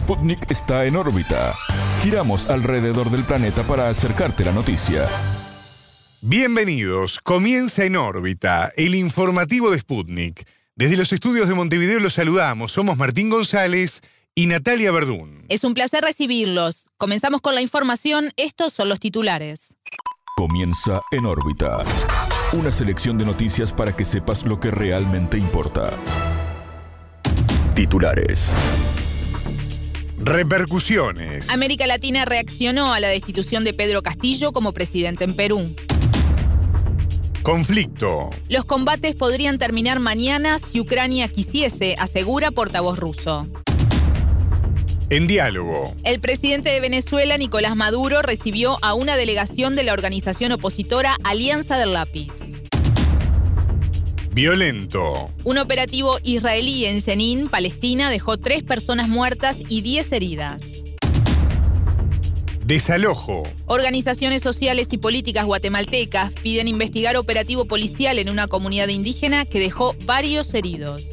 Sputnik está en órbita. Giramos alrededor del planeta para acercarte la noticia. Bienvenidos, comienza en órbita, el informativo de Sputnik. Desde los estudios de Montevideo los saludamos, somos Martín González y Natalia Verdún. Es un placer recibirlos. Comenzamos con la información, estos son los titulares. Comienza en órbita. Una selección de noticias para que sepas lo que realmente importa. Titulares. Repercusiones. América Latina reaccionó a la destitución de Pedro Castillo como presidente en Perú. Conflicto. Los combates podrían terminar mañana si Ucrania quisiese, asegura portavoz ruso. En diálogo. El presidente de Venezuela, Nicolás Maduro, recibió a una delegación de la organización opositora Alianza del Lápiz. Violento. Un operativo israelí en Jenin, Palestina, dejó tres personas muertas y diez heridas. Desalojo. Organizaciones sociales y políticas guatemaltecas piden investigar operativo policial en una comunidad indígena que dejó varios heridos.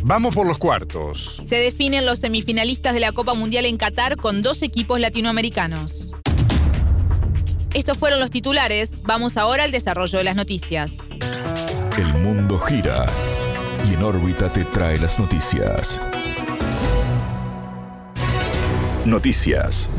Vamos por los cuartos. Se definen los semifinalistas de la Copa Mundial en Qatar con dos equipos latinoamericanos. Estos fueron los titulares. Vamos ahora al desarrollo de las noticias. El mundo gira y en órbita te trae las noticias. Noticias.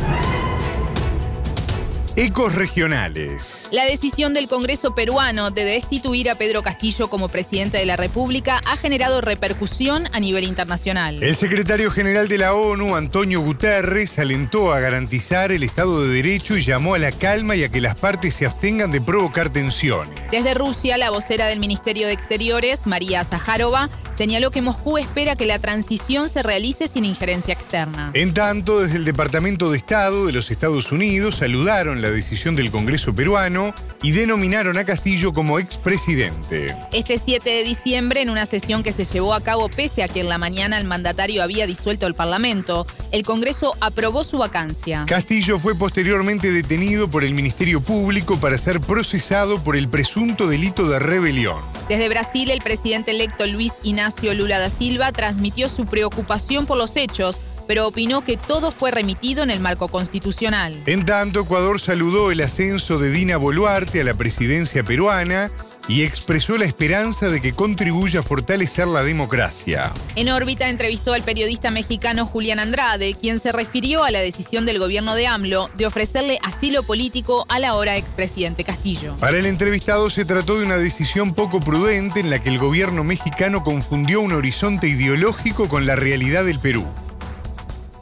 Ecos regionales. La decisión del Congreso peruano de destituir a Pedro Castillo como presidente de la República ha generado repercusión a nivel internacional. El secretario general de la ONU, Antonio Guterres, alentó a garantizar el Estado de Derecho y llamó a la calma y a que las partes se abstengan de provocar tensiones. Desde Rusia, la vocera del Ministerio de Exteriores, María Zaharova, señaló que Moscú espera que la transición se realice sin injerencia externa. En tanto, desde el Departamento de Estado de los Estados Unidos saludaron la decisión del Congreso peruano y denominaron a Castillo como expresidente. Este 7 de diciembre, en una sesión que se llevó a cabo pese a que en la mañana el mandatario había disuelto el Parlamento, el Congreso aprobó su vacancia. Castillo fue posteriormente detenido por el Ministerio Público para ser procesado por el presunto delito de rebelión. Desde Brasil, el presidente electo Luis Ignacio Lula da Silva transmitió su preocupación por los hechos pero opinó que todo fue remitido en el marco constitucional. En tanto, Ecuador saludó el ascenso de Dina Boluarte a la presidencia peruana y expresó la esperanza de que contribuya a fortalecer la democracia. En órbita entrevistó al periodista mexicano Julián Andrade, quien se refirió a la decisión del gobierno de AMLO de ofrecerle asilo político al ahora expresidente Castillo. Para el entrevistado se trató de una decisión poco prudente en la que el gobierno mexicano confundió un horizonte ideológico con la realidad del Perú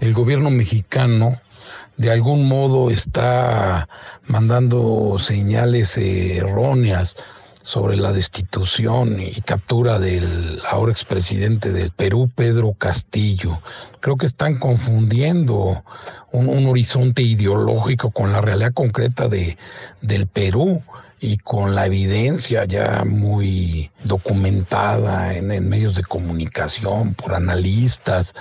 el gobierno mexicano de algún modo está mandando señales erróneas sobre la destitución y captura del ahora expresidente del Perú, Pedro Castillo. Creo que están confundiendo un, un horizonte ideológico con la realidad concreta de, del Perú y con la evidencia ya muy documentada en, medios de comunicación, por analistas,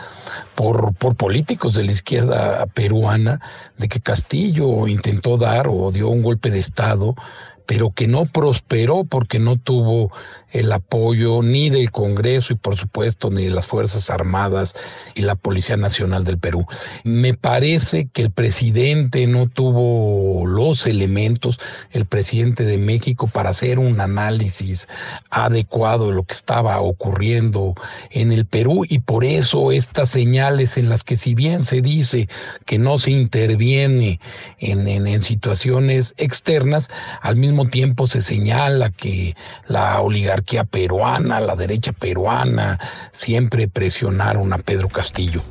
por, por políticos de la izquierda peruana, de que Castillo intentó dar o dio un golpe de Estado pero que no prosperó porque no tuvo el apoyo ni del Congreso y por supuesto ni de las Fuerzas Armadas y la Policía Nacional del Perú. Me parece que el presidente no tuvo los elementos, el presidente de México, para hacer un análisis adecuado de lo que estaba ocurriendo en el Perú y por eso estas señales en las que si bien se dice que no se interviene en, en situaciones externas, al mismo tiempo se señala que la oligarquía peruana, la derecha peruana, siempre presionaron a Pedro Castillo.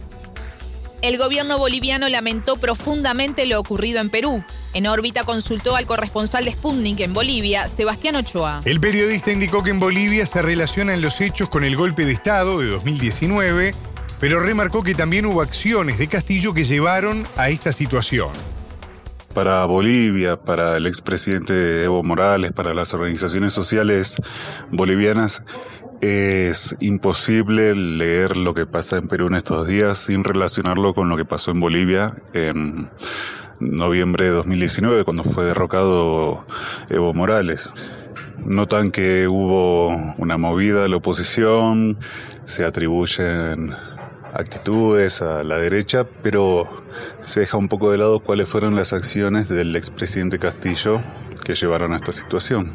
El gobierno boliviano lamentó profundamente lo ocurrido en Perú. En órbita consultó al corresponsal de Sputnik en Bolivia, Sebastián Ochoa. El periodista indicó que en Bolivia se relacionan los hechos con el golpe de Estado de 2019, pero remarcó que también hubo acciones de Castillo que llevaron a esta situación para Bolivia, para el expresidente Evo Morales, para las organizaciones sociales bolivianas, es imposible leer lo que pasa en Perú en estos días sin relacionarlo con lo que pasó en Bolivia en noviembre de 2019, cuando fue derrocado Evo Morales. Notan que hubo una movida de la oposición, se atribuyen actitudes a la derecha, pero se deja un poco de lado cuáles fueron las acciones del expresidente Castillo que llevaron a esta situación.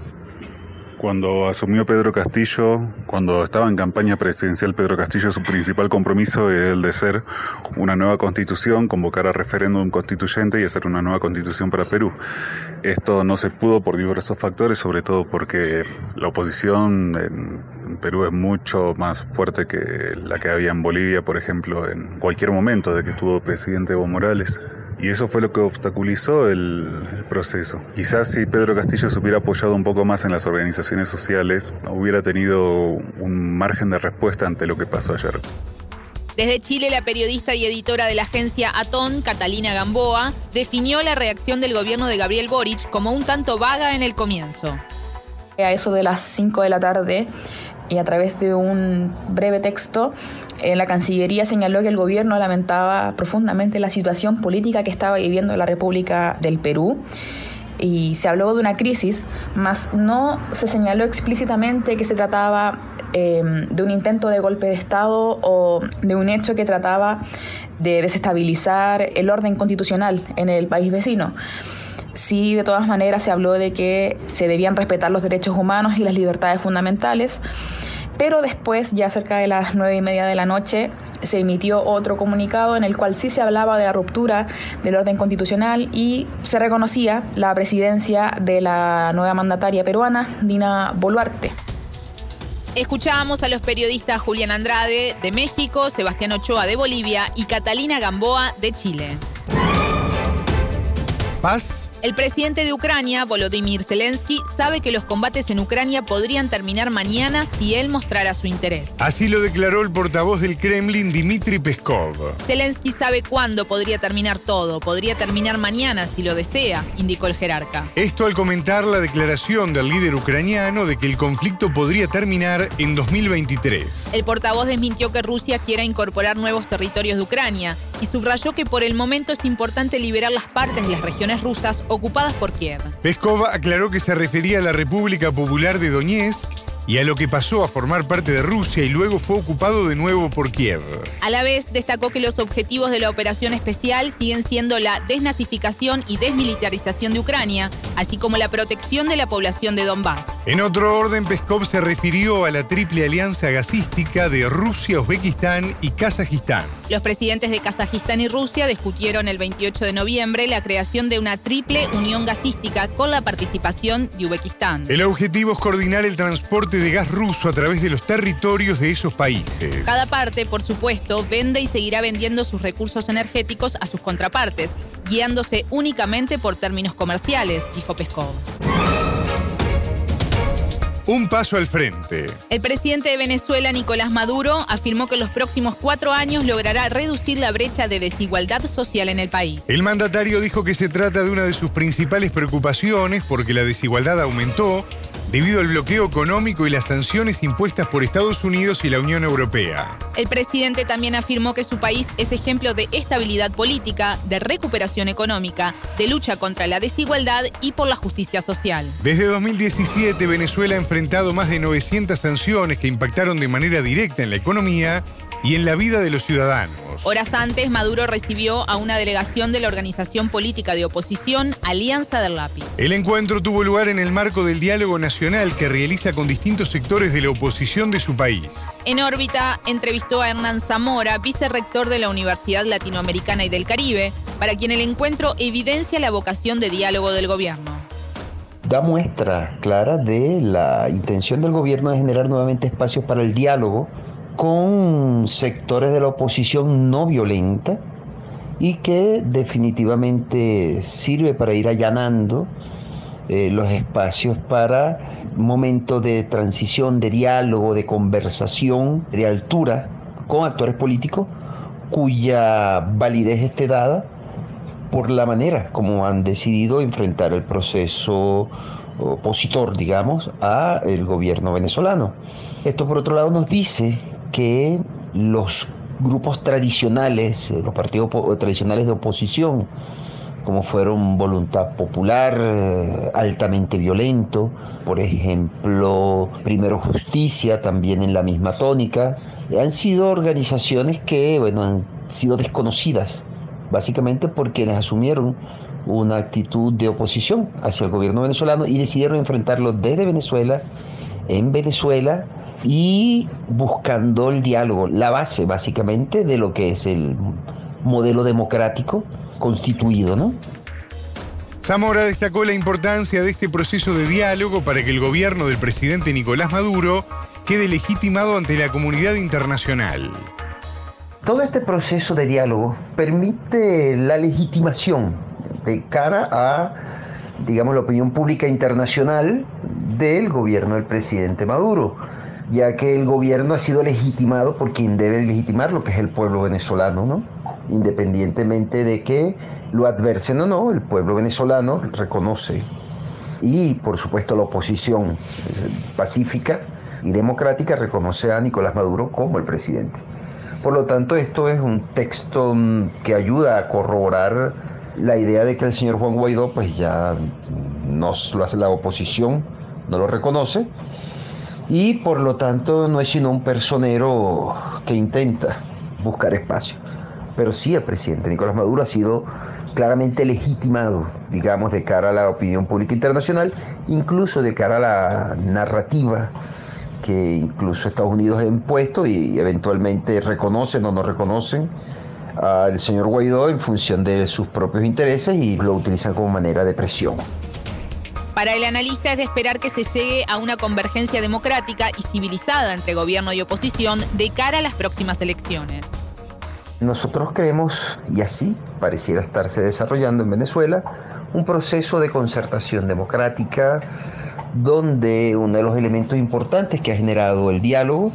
Cuando asumió Pedro Castillo, cuando estaba en campaña presidencial Pedro Castillo, su principal compromiso era el de ser una nueva constitución, convocar a referéndum constituyente y hacer una nueva constitución para Perú. Esto no se pudo por diversos factores, sobre todo porque la oposición en Perú es mucho más fuerte que la que había en Bolivia, por ejemplo, en cualquier momento de que estuvo presidente Evo Morales. Y eso fue lo que obstaculizó el, proceso. Quizás si Pedro Castillo se hubiera apoyado un poco más en las organizaciones sociales, hubiera tenido un margen de respuesta ante lo que pasó ayer. Desde Chile, la periodista y editora de la agencia Atón, Catalina Gamboa, definió la reacción del gobierno de Gabriel Boric como un tanto vaga en el comienzo. A eso de las 5 de la tarde, y a través de un breve texto, eh, la Cancillería señaló que el gobierno lamentaba profundamente la situación política que estaba viviendo la República del Perú y se habló de una crisis, mas no se señaló explícitamente que se trataba em, de un intento de golpe de Estado o de un hecho que trataba de desestabilizar el orden constitucional en el país vecino. Sí, de todas maneras se habló de que se debían respetar los derechos humanos y las libertades fundamentales, pero después, ya cerca de las nueve y media de la noche, se emitió otro comunicado en el cual sí se hablaba de la ruptura del orden constitucional y se reconocía la presidencia de la nueva mandataria peruana, Dina Boluarte. Escuchábamos a los periodistas Julián Andrade de México, Sebastián Ochoa de Bolivia y Catalina Gamboa de Chile. Paz el presidente de Ucrania, Volodymyr Zelensky, sabe que los combates en Ucrania podrían terminar mañana si él mostrara su interés. Así lo declaró el portavoz del Kremlin, Dmitry Peskov. Zelensky sabe cuándo podría terminar todo. Podría terminar mañana si lo desea, indicó el jerarca. Esto al comentar la declaración del líder ucraniano de que el conflicto podría terminar en 2023. El portavoz desmintió que Rusia quiera incorporar nuevos territorios de Ucrania y subrayó que por el momento es importante liberar las partes de las regiones rusas ocupadas por Kiev. Peskov aclaró que se refería a la República Popular de Donetsk y a lo que pasó a formar parte de Rusia y luego fue ocupado de nuevo por Kiev. A la vez, destacó que los objetivos de la operación especial siguen siendo la desnazificación y desmilitarización de Ucrania, así como la protección de la población de Donbass. En otro orden, Peskov se refirió a la triple alianza gasística de Rusia, Uzbekistán y Kazajistán. Los presidentes de Kazajistán y Rusia discutieron el 28 de noviembre la creación de una triple unión gasística con la participación de Uzbekistán. El objetivo es coordinar el transporte de gas ruso a través de los territorios de esos países. Cada parte, por supuesto, vende y seguirá vendiendo sus recursos energéticos a sus contrapartes, guiándose únicamente por términos comerciales, dijo Peskov. Un paso al frente. El presidente de Venezuela, Nicolás Maduro, afirmó que en los próximos cuatro años logrará reducir la brecha de desigualdad social en el país. El mandatario dijo que se trata de una de sus principales preocupaciones porque la desigualdad aumentó debido al bloqueo económico y las sanciones impuestas por Estados Unidos y la Unión Europea. El presidente también afirmó que su país es ejemplo de estabilidad política, de recuperación económica, de lucha contra la desigualdad y por la justicia social. Desde 2017, Venezuela ha enfrentado más de 900 sanciones que impactaron de manera directa en la economía y en la vida de los ciudadanos. Horas antes, Maduro recibió a una delegación de la organización política de oposición Alianza del Lápiz. El encuentro tuvo lugar en el marco del diálogo nacional que realiza con distintos sectores de la oposición de su país. En órbita, entrevistó a Hernán Zamora, vicerrector de la Universidad Latinoamericana y del Caribe, para quien el encuentro evidencia la vocación de diálogo del gobierno da muestra clara de la intención del gobierno de generar nuevamente espacios para el diálogo con sectores de la oposición no violenta y que definitivamente sirve para ir allanando eh, los espacios para momentos de transición, de diálogo, de conversación, de altura con actores políticos cuya validez esté dada por la manera como han decidido enfrentar el proceso opositor, digamos, a el gobierno venezolano. Esto por otro lado nos dice que los grupos tradicionales, eh, los partidos tradicionales de oposición, como fueron Voluntad Popular, eh, altamente violento, por ejemplo, Primero Justicia, también en la misma tónica. Han sido organizaciones que, bueno, han sido desconocidas, básicamente por quienes asumieron una actitud de oposición hacia el gobierno venezolano y decidieron enfrentarlo desde Venezuela, en Venezuela y buscando el diálogo, la base básicamente de lo que es el modelo democrático constituido, ¿no? Zamora destacó la importancia de este proceso de diálogo para que el gobierno del presidente Nicolás Maduro quede legitimado ante la comunidad internacional. Todo este proceso de diálogo permite la legitimación de cara a, digamos, la opinión pública internacional del gobierno del presidente Maduro, ya que el gobierno ha sido legitimado por quien debe legitimar lo que es el pueblo venezolano, ¿no? Independientemente de que lo adversen o no, el pueblo venezolano reconoce y por supuesto la oposición eh, pacífica y democrática reconoce a Nicolás Maduro como el presidente. Por lo tanto, esto es un texto mm, que ayuda a corroborar la idea de que el señor Juan Guaidó pues ya no lo hace la oposición, no lo reconoce y por lo tanto no es sino un personero que intenta buscar espacio. Pero sí el presidente Nicolás Maduro ha sido claramente legitimado, digamos, de cara a la opinión pública internacional, incluso de cara a la narrativa que incluso Estados Unidos ha impuesto y eventualmente reconocen o no reconocen al señor Guaidó en función de sus propios intereses y lo utilizan como manera de presión. Para el analista es de esperar que se llegue a una convergencia democrática y civilizada entre gobierno y oposición de cara a las próximas elecciones. Nosotros creemos, y así pareciera estarse desarrollando en Venezuela, un proceso de concertación democrática donde uno de los elementos importantes que ha generado el diálogo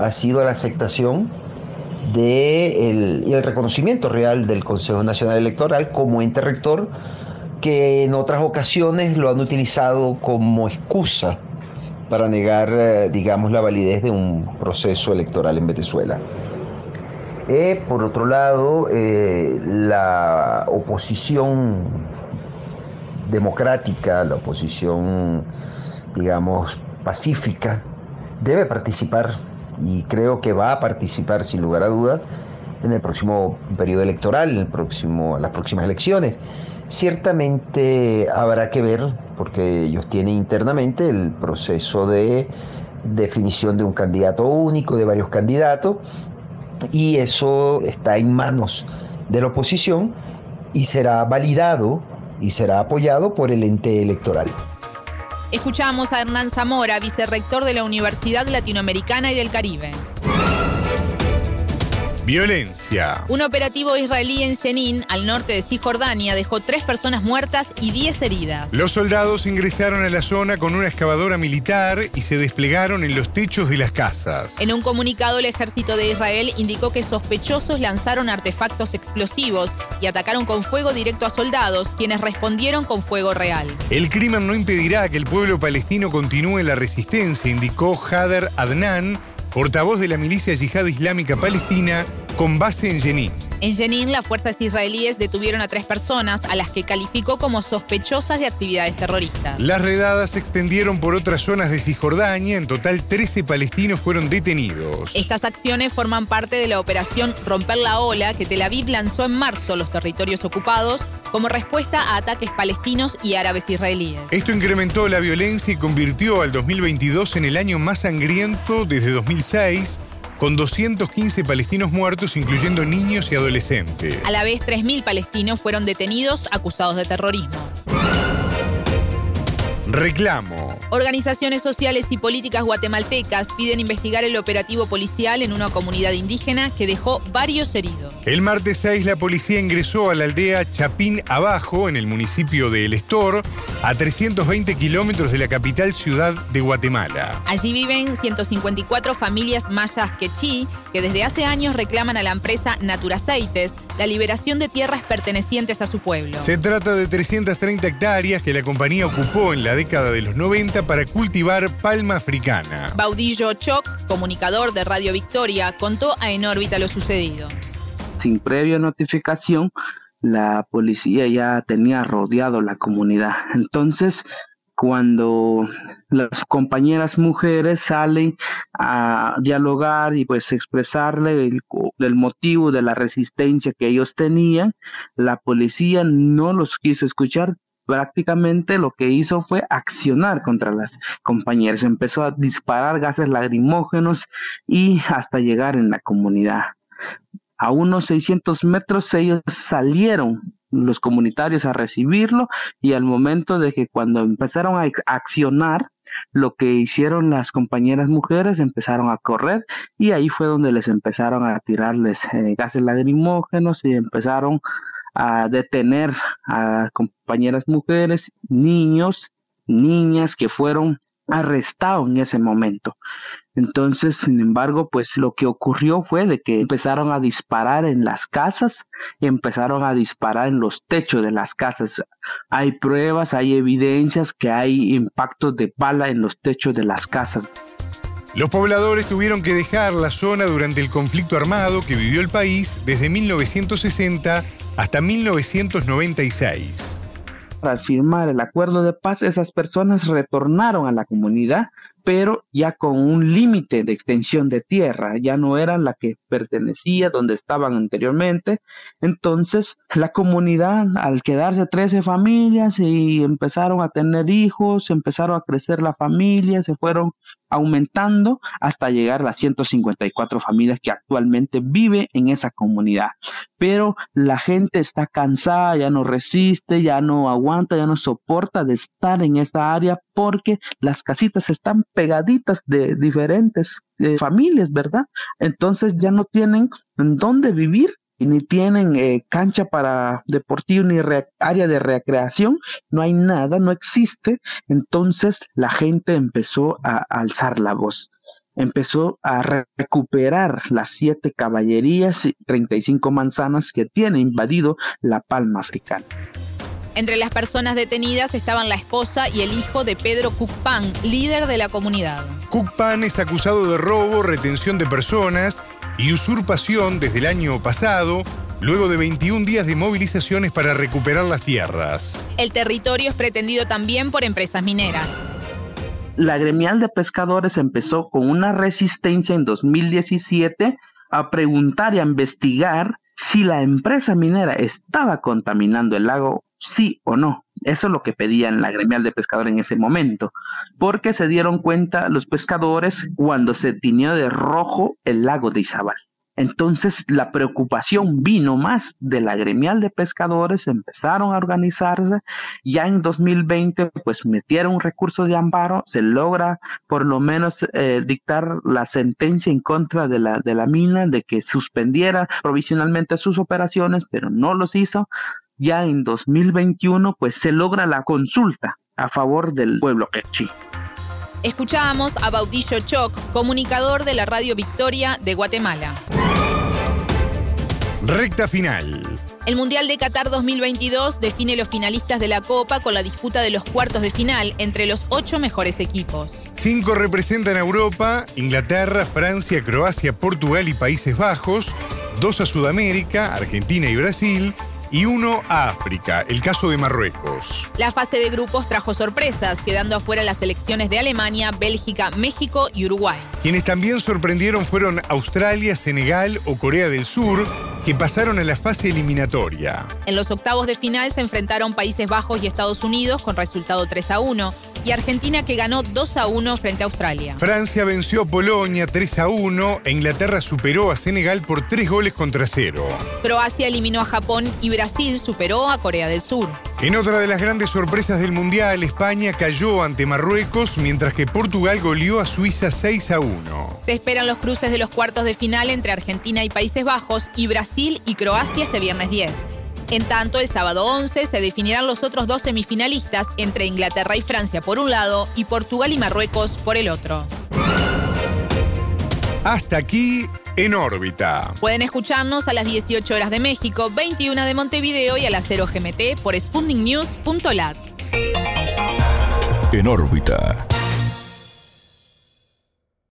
ha sido la aceptación de el, el reconocimiento real del Consejo Nacional Electoral como ente rector que en otras ocasiones lo han utilizado como excusa para negar, eh, digamos, la validez de un proceso electoral en Venezuela. Eh, por otro lado, eh, la oposición democrática, la oposición, digamos, pacífica, debe participar y creo que va a participar sin lugar a duda en el próximo periodo electoral, en las próximas elecciones. Ciertamente habrá que ver, porque ellos tienen internamente el proceso de definición de un candidato único, de varios candidatos, y eso está en manos de la oposición y será validado y será apoyado por el ente electoral. Escuchamos a Hernán Zamora, vicerrector de la Universidad Latinoamericana y del Caribe. Violencia. Un operativo israelí en Jenin, al norte de Cisjordania, dejó tres personas muertas y diez heridas. Los soldados ingresaron a la zona con una excavadora militar y se desplegaron en los techos de las casas. En un comunicado, el ejército de Israel indicó que sospechosos lanzaron artefactos explosivos y atacaron con fuego directo a soldados, quienes respondieron con fuego real. El crimen no impedirá que el pueblo palestino continúe la resistencia, indicó Hader Adnan, portavoz de la milicia yihad islámica palestina con base en Jenin. En Jenin, las fuerzas israelíes detuvieron a tres personas a las que calificó como sospechosas de actividades terroristas. Las redadas se extendieron por otras zonas de Cisjordania. En total, 13 palestinos fueron detenidos. Estas acciones forman parte de la operación Romper la Ola que Tel Aviv lanzó en marzo los territorios ocupados como respuesta a ataques palestinos y árabes israelíes. Esto incrementó la violencia y convirtió al 2022 en el año más sangriento desde 2006 con 215 palestinos muertos, incluyendo niños y adolescentes. A la vez, 3.000 palestinos fueron detenidos acusados de terrorismo. Reclamo. Organizaciones sociales y políticas guatemaltecas piden investigar el operativo policial en una comunidad indígena que dejó varios heridos. El martes 6 la policía ingresó a la aldea Chapín Abajo, en el municipio de El Estor, a 320 kilómetros de la capital ciudad de Guatemala. Allí viven 154 familias mayas quechí que desde hace años reclaman a la empresa Naturaceites la liberación de tierras pertenecientes a su pueblo. Se trata de 330 hectáreas que la compañía ocupó en la década de los 90 para cultivar palma africana. Baudillo Choc, comunicador de Radio Victoria, contó a En órbita lo sucedido. Sin previa notificación, la policía ya tenía rodeado la comunidad. Entonces, cuando las compañeras mujeres salen a dialogar y pues expresarle el, motivo de la resistencia que ellos tenían, la policía no los quiso escuchar, prácticamente lo que hizo fue accionar contra las compañeras, empezó a disparar gases lagrimógenos y hasta llegar en la comunidad. A unos 600 metros ellos salieron los comunitarios a recibirlo y al momento de que cuando empezaron a accionar, lo que hicieron las compañeras mujeres empezaron a correr y ahí fue donde les empezaron a tirarles eh, gases lagrimógenos y empezaron a detener a compañeras mujeres, niños, niñas que fueron arrestado en ese momento. Entonces, sin embargo, pues lo que ocurrió fue de que empezaron a disparar en las casas, empezaron a disparar en los techos de las casas. Hay pruebas, hay evidencias que hay impactos de bala en los techos de las casas. Los pobladores tuvieron que dejar la zona durante el conflicto armado que vivió el país desde 1960 hasta 1996 al firmar el acuerdo de paz, esas personas retornaron a la comunidad pero ya con un límite de extensión de tierra, ya no era la que pertenecía donde estaban anteriormente. Entonces, la comunidad, al quedarse 13 familias y empezaron a tener hijos, empezaron a crecer la familia, se fueron aumentando hasta llegar a las 154 familias que actualmente vive en esa comunidad. Pero la gente está cansada, ya no resiste, ya no aguanta, ya no soporta de estar en esta área porque las casitas están pegaditas de diferentes eh, familias, ¿verdad? Entonces ya no tienen dónde vivir ni tienen eh, cancha para deportivo ni área de recreación, no hay nada, no existe. Entonces la gente empezó a alzar la voz empezó a recuperar las siete caballerías y 35 manzanas que tiene invadido la palma africana. Entre las personas detenidas estaban la esposa y el hijo de Pedro Cucpan, líder de la comunidad. Cucpan es acusado de robo, retención de personas y usurpación desde el año pasado, luego de 21 días de movilizaciones para recuperar las tierras. El territorio es pretendido también por empresas mineras. La gremial de pescadores empezó con una resistencia en 2017 a preguntar y a investigar si la empresa minera estaba contaminando el lago sí o no. Eso es lo que pedían la gremial de pescadores en ese momento, porque se dieron cuenta los pescadores cuando se tiñó de rojo el lago de Izabal. Entonces la preocupación vino más de la gremial de pescadores, empezaron a organizarse, ya en 2020 pues metieron un recurso de amparo, se logra por lo menos eh, dictar la sentencia en contra de la, de la mina de que suspendiera provisionalmente sus operaciones, pero no los hizo, ya en 2021 pues se logra la consulta a favor del pueblo quechí. Escuchábamos a Baudillo Choc, comunicador de la Radio Victoria de Guatemala. Recta final. El Mundial de Qatar 2022 define los finalistas de la Copa con la disputa de los cuartos de final entre los ocho mejores equipos. Cinco representan a Europa, Inglaterra, Francia, Croacia, Portugal y Países Bajos, dos a Sudamérica, Argentina y Brasil, y uno a África, el caso de Marruecos. La fase de grupos trajo sorpresas, quedando afuera las selecciones de Alemania, Bélgica, México y Uruguay. Quienes también sorprendieron fueron Australia, Senegal o Corea del Sur, que pasaron a la fase eliminatoria. En los octavos de final se enfrentaron Países Bajos y Estados Unidos con resultado 3 a 1 y Argentina que ganó 2 a 1 frente a Australia. Francia venció a Polonia 3 a 1 e Inglaterra superó a Senegal por 3 goles contra 0. Croacia eliminó a Japón y Brasil superó a Corea del Sur. En otra de las grandes sorpresas del Mundial, España cayó ante Marruecos, mientras que Portugal goleó a Suiza 6 a 1. Se esperan los cruces de los cuartos de final entre Argentina y Países Bajos y Brasil y Croacia este viernes 10. En tanto, el sábado 11 se definirán los otros dos semifinalistas entre Inglaterra y Francia por un lado y Portugal y Marruecos por el otro. Hasta aquí en órbita. Pueden escucharnos a las 18 horas de México, 21 de Montevideo y a las 0 GMT por sputniknews.lat. En órbita.